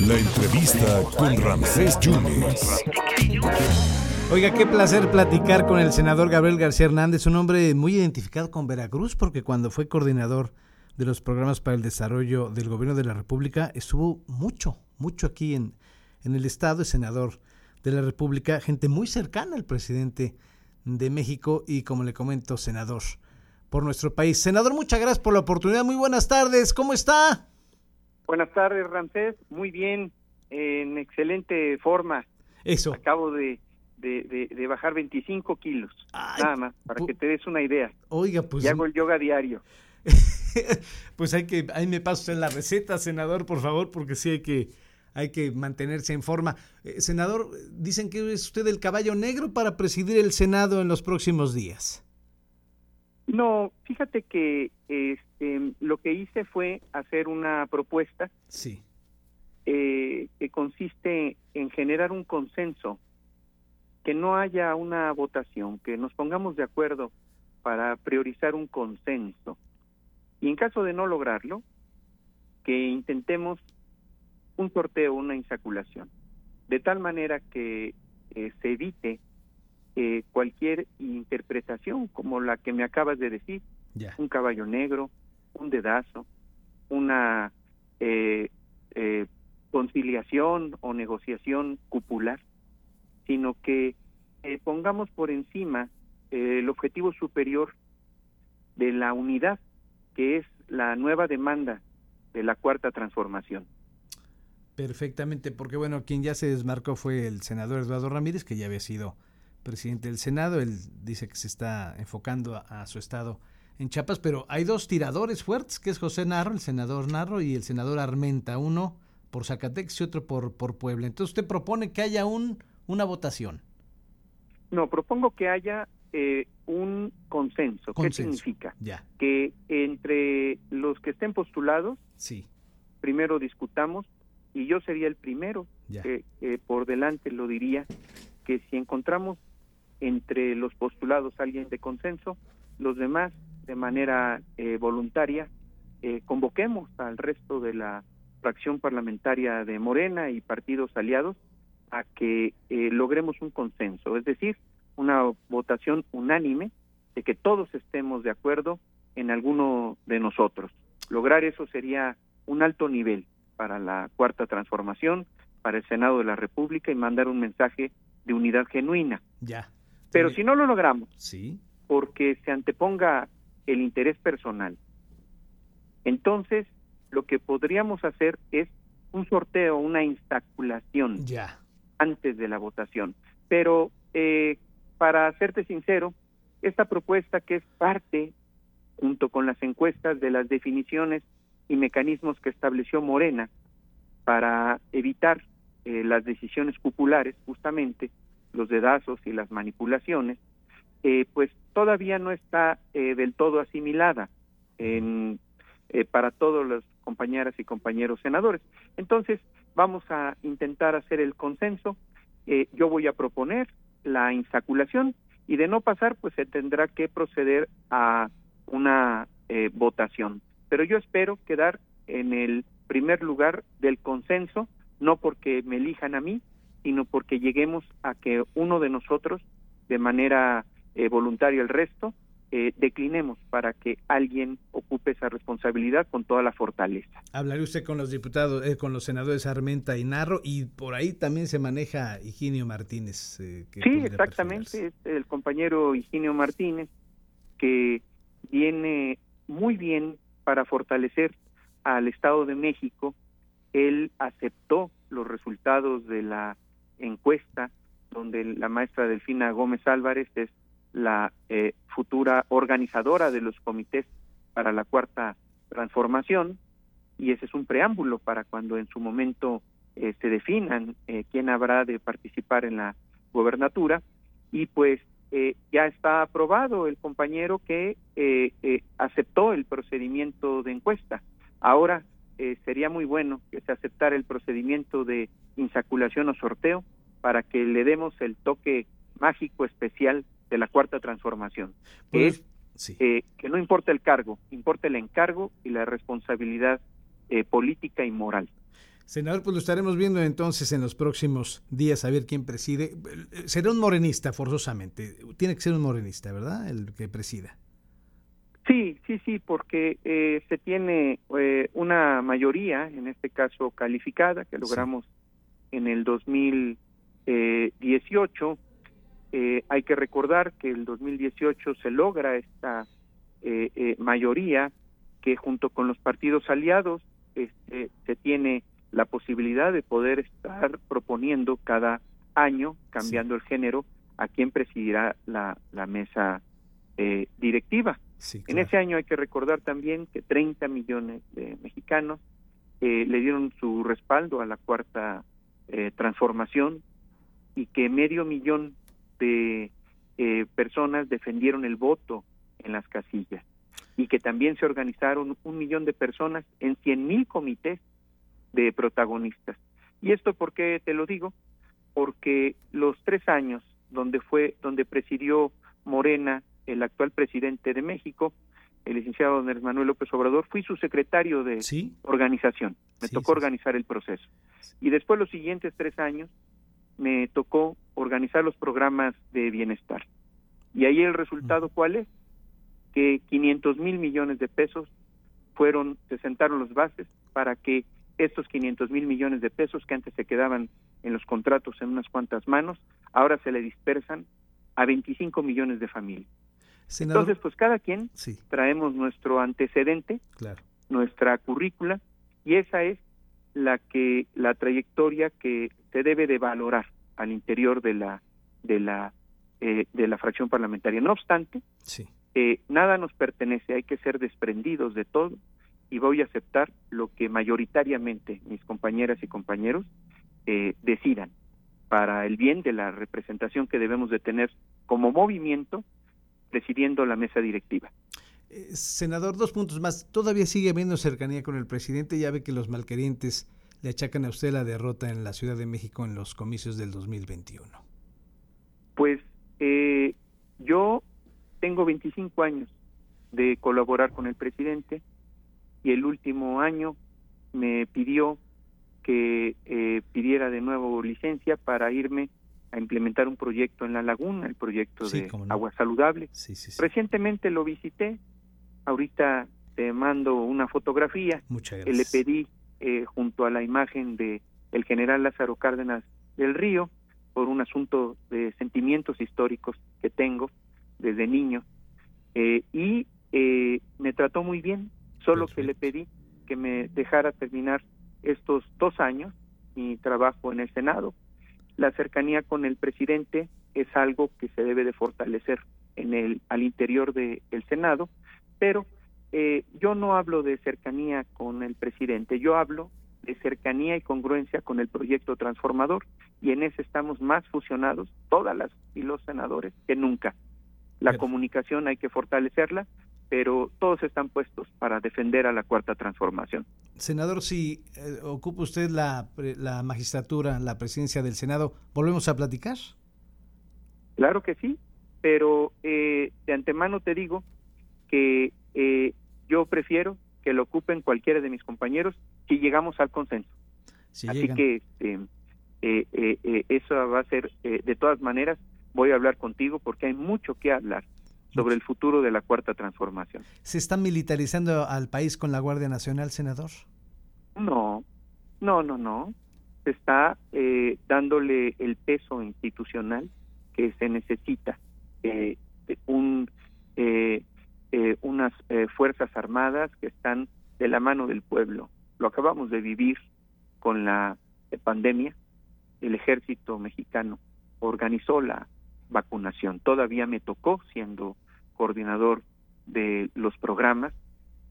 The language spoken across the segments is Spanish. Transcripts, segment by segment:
La entrevista con Ramsés Yunes. Oiga, qué placer platicar con el senador Gabriel García Hernández, un hombre muy identificado con Veracruz, porque cuando fue coordinador de los programas para el desarrollo del gobierno de la República, estuvo mucho, mucho aquí en, en el Estado, es senador de la República, gente muy cercana al presidente de México y, como le comento, senador por nuestro país. Senador, muchas gracias por la oportunidad. Muy buenas tardes. ¿Cómo está? Buenas tardes, Ramsés. Muy bien, en excelente forma. Eso. Acabo de, de, de, bajar 25 kilos, nada más, para que te des una idea. Oiga, pues... Y hago el yoga diario. pues hay que, ahí me paso en la receta, senador, por favor, porque sí hay que, hay que mantenerse en forma. Eh, senador, dicen que es usted el caballo negro para presidir el Senado en los próximos días. No, fíjate que este, lo que hice fue hacer una propuesta sí. Eh, que consiste en generar un consenso, que no haya una votación, que nos pongamos de acuerdo para priorizar un consenso. Y en caso de no lograrlo, que intentemos un sorteo, una insaculación, de tal manera que eh, se evite eh, cualquier interpretación como la que me acabas de decir, un caballo negro, un dedazo, una eh, eh, conciliación o negociación cupular, sino que pongamos por encima el objetivo superior de la unidad, que es la nueva demanda de la cuarta transformación. Perfectamente, porque bueno, quien ya se desmarcó fue el senador Eduardo Ramírez, que ya había sido presidente del Senado. Él dice que se está enfocando a, su estado en Chiapas, pero hay dos tiradores fuertes, que es José Narro, el senador Narro, y el senador Armenta, uno por Zacatecas y otro por, por Puebla. Entonces usted propone que haya un, una votación. No, propongo que haya eh, un consenso. ¿Qué significa? Ya. Que entre los que estén postulados, sí. primero discutamos, y yo sería el primero que por delante lo diría, que si encontramos entre los postulados alguien de consenso, los demás de manera eh, voluntaria eh, convoquemos al resto de la fracción parlamentaria de Morena y partidos aliados a que eh, logremos un consenso, es decir, una votación unánime de que todos estemos de acuerdo en alguno de nosotros. Lograr eso sería un alto nivel para la cuarta transformación, para el Senado de la República y mandar un mensaje de unidad genuina. Ya. Pero si no lo logramos, sí. porque se anteponga el interés personal, entonces lo que podríamos hacer es un sorteo, una instaculación ya. antes de la votación. Pero eh, para serte sincero, esta propuesta que es parte, junto con las encuestas de las definiciones y mecanismos que estableció Morena para evitar eh, las decisiones populares, justamente los dedazos y las manipulaciones, eh, pues todavía no está eh, del todo asimilada en, para todos los compañeras y compañeros senadores. Entonces, vamos a intentar hacer el consenso. yo voy a proponer la insaculación y de no pasar, pues se tendrá que proceder a una votación. Pero yo espero quedar en el primer lugar del consenso no porque me elijan a mí, sino porque lleguemos a que uno de nosotros, de manera eh, voluntaria el resto, eh, declinemos para que alguien ocupe esa responsabilidad con toda la fortaleza. Hablaré usted con los diputados, eh, con los senadores Armenta y Narro, y por ahí también se maneja Higinio Martínez. sí, exactamente, es el compañero Higinio Martínez, que viene muy bien para fortalecer al Estado de México él aceptó los resultados de la encuesta donde la maestra Delfina Gómez Álvarez es la eh, futura organizadora de los comités para la cuarta transformación y ese es un preámbulo para cuando en su momento eh, se definan eh, quién habrá de participar en la gobernatura y pues ya está aprobado el compañero que aceptó el procedimiento de encuesta. Ahora eh, sería muy bueno que se aceptara el procedimiento de insaculación o sorteo para que le demos el toque mágico especial de la cuarta transformación, que pues, es eh, que no importa el cargo, importa el encargo y la responsabilidad eh, política y moral. Senador, pues lo estaremos viendo entonces en los próximos días a ver quién preside. Será un morenista forzosamente. Tiene que ser un morenista, ¿verdad? El que presida. Sí, sí, sí, porque eh, se tiene eh, una mayoría, en este caso calificada, que logramos en el 2018. Eh, hay que recordar que el 2018 se logra esta mayoría que junto con los partidos aliados este, se tiene la posibilidad de poder estar proponiendo cada año, cambiando el género, a quién presidirá la, la mesa directiva en ese año hay que recordar también que 30 millones de mexicanos eh, le dieron su respaldo a la cuarta eh, transformación y que medio millón de eh, personas defendieron el voto en las casillas y que también se organizaron un millón de personas en 100 mil comités de protagonistas. ¿Y esto por qué te lo digo? Porque los tres años donde fue, donde presidió Morena el actual presidente de México, el licenciado Andrés Manuel López Obrador, fui su secretario de organización. Me tocó organizar el proceso. Y después los siguientes tres años me tocó organizar los programas de bienestar. Y ahí el resultado, ¿cuál es? Que 500 mil millones de pesos fueron, se sentaron los bases para que estos 500 mil millones de pesos que antes se quedaban en los contratos en unas cuantas manos, ahora se le dispersan a 25 millones de familias. Entonces, pues cada quien traemos nuestro antecedente, nuestra currícula, y esa es la que la trayectoria que se debe de valorar al interior de la de la eh, de la fracción parlamentaria. No obstante, eh, nada nos pertenece, hay que ser desprendidos de todo y voy a aceptar lo que mayoritariamente mis compañeras y compañeros eh, decidan para el bien de la representación que debemos de tener como movimiento presidiendo la mesa directiva. Eh, senador, dos puntos más. Todavía sigue habiendo cercanía con el presidente. Ya ve que los malquerientes le achacan a usted la derrota en la Ciudad de México en los comicios del 2021. Pues eh, yo tengo 25 años de colaborar con el presidente y el último año me pidió que eh, pidiera de nuevo licencia para irme a implementar un proyecto en la laguna, el proyecto de agua saludable. Recientemente lo visité, ahorita te mando una fotografía. Muchas le pedí eh, junto a la imagen de el general Lázaro Cárdenas del Río por un asunto de sentimientos históricos que tengo desde niño eh, y eh, me trató muy bien, solo que le pedí que me dejara terminar estos dos años mi trabajo en el Senado la cercanía con el presidente es algo que se debe de fortalecer en el al interior del Senado, pero eh, yo no hablo de cercanía con el presidente, yo hablo de cercanía y congruencia con el proyecto transformador y en ese estamos más fusionados todas las y los senadores que nunca. La comunicación hay que fortalecerla, pero todos están puestos para defender a la cuarta transformación. Senador, si eh, ocupa usted la, la magistratura, la presidencia del Senado, ¿volvemos a platicar? Claro que sí, pero eh, de antemano te digo que eh, yo prefiero que lo ocupen cualquiera de mis compañeros si llegamos al consenso. Así que este, eso va a ser, de todas maneras, voy a hablar contigo porque hay mucho que hablar sobre el futuro de la cuarta transformación. ¿Se está militarizando al país con la Guardia Nacional, senador? No, no, no, no. Se está eh, dándole el peso institucional que se necesita. Eh, un, eh, unas fuerzas armadas que están de la mano del pueblo. Lo acabamos de vivir con la pandemia. El ejército mexicano organizó la vacunación. Todavía me tocó, siendo coordinador de los programas,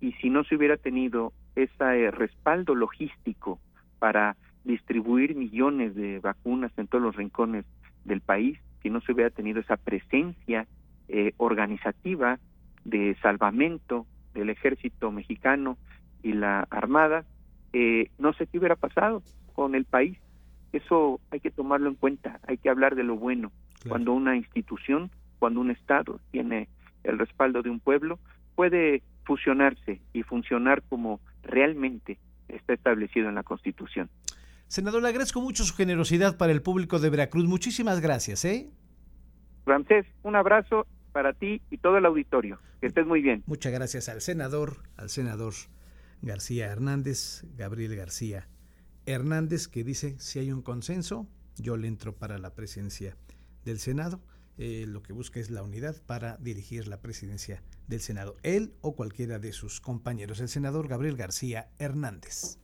y si no se hubiera tenido ese respaldo logístico para distribuir millones de vacunas en todos los rincones del país, si no se hubiera tenido esa presencia eh, organizativa de salvamento del ejército mexicano y la armada, eh, no sé qué hubiera pasado con el país. Eso hay que tomarlo en cuenta, hay que hablar de lo bueno. Cuando una institución, cuando un Estado tiene el respaldo de un pueblo, puede fusionarse y funcionar como realmente está establecido en la Constitución. Senador, le agradezco mucho su generosidad para el público de Veracruz. Muchísimas gracias, ¿eh? Ramsés, un abrazo para ti y todo el auditorio. Que estés muy bien. Muchas gracias al senador, al senador García Hernández, Gabriel García Hernández, que dice, si hay un consenso, yo le entro para la presidencia del Senado. Eh, lo que busca es la unidad para dirigir la presidencia del Senado, él o cualquiera de sus compañeros, el senador Gabriel García Hernández.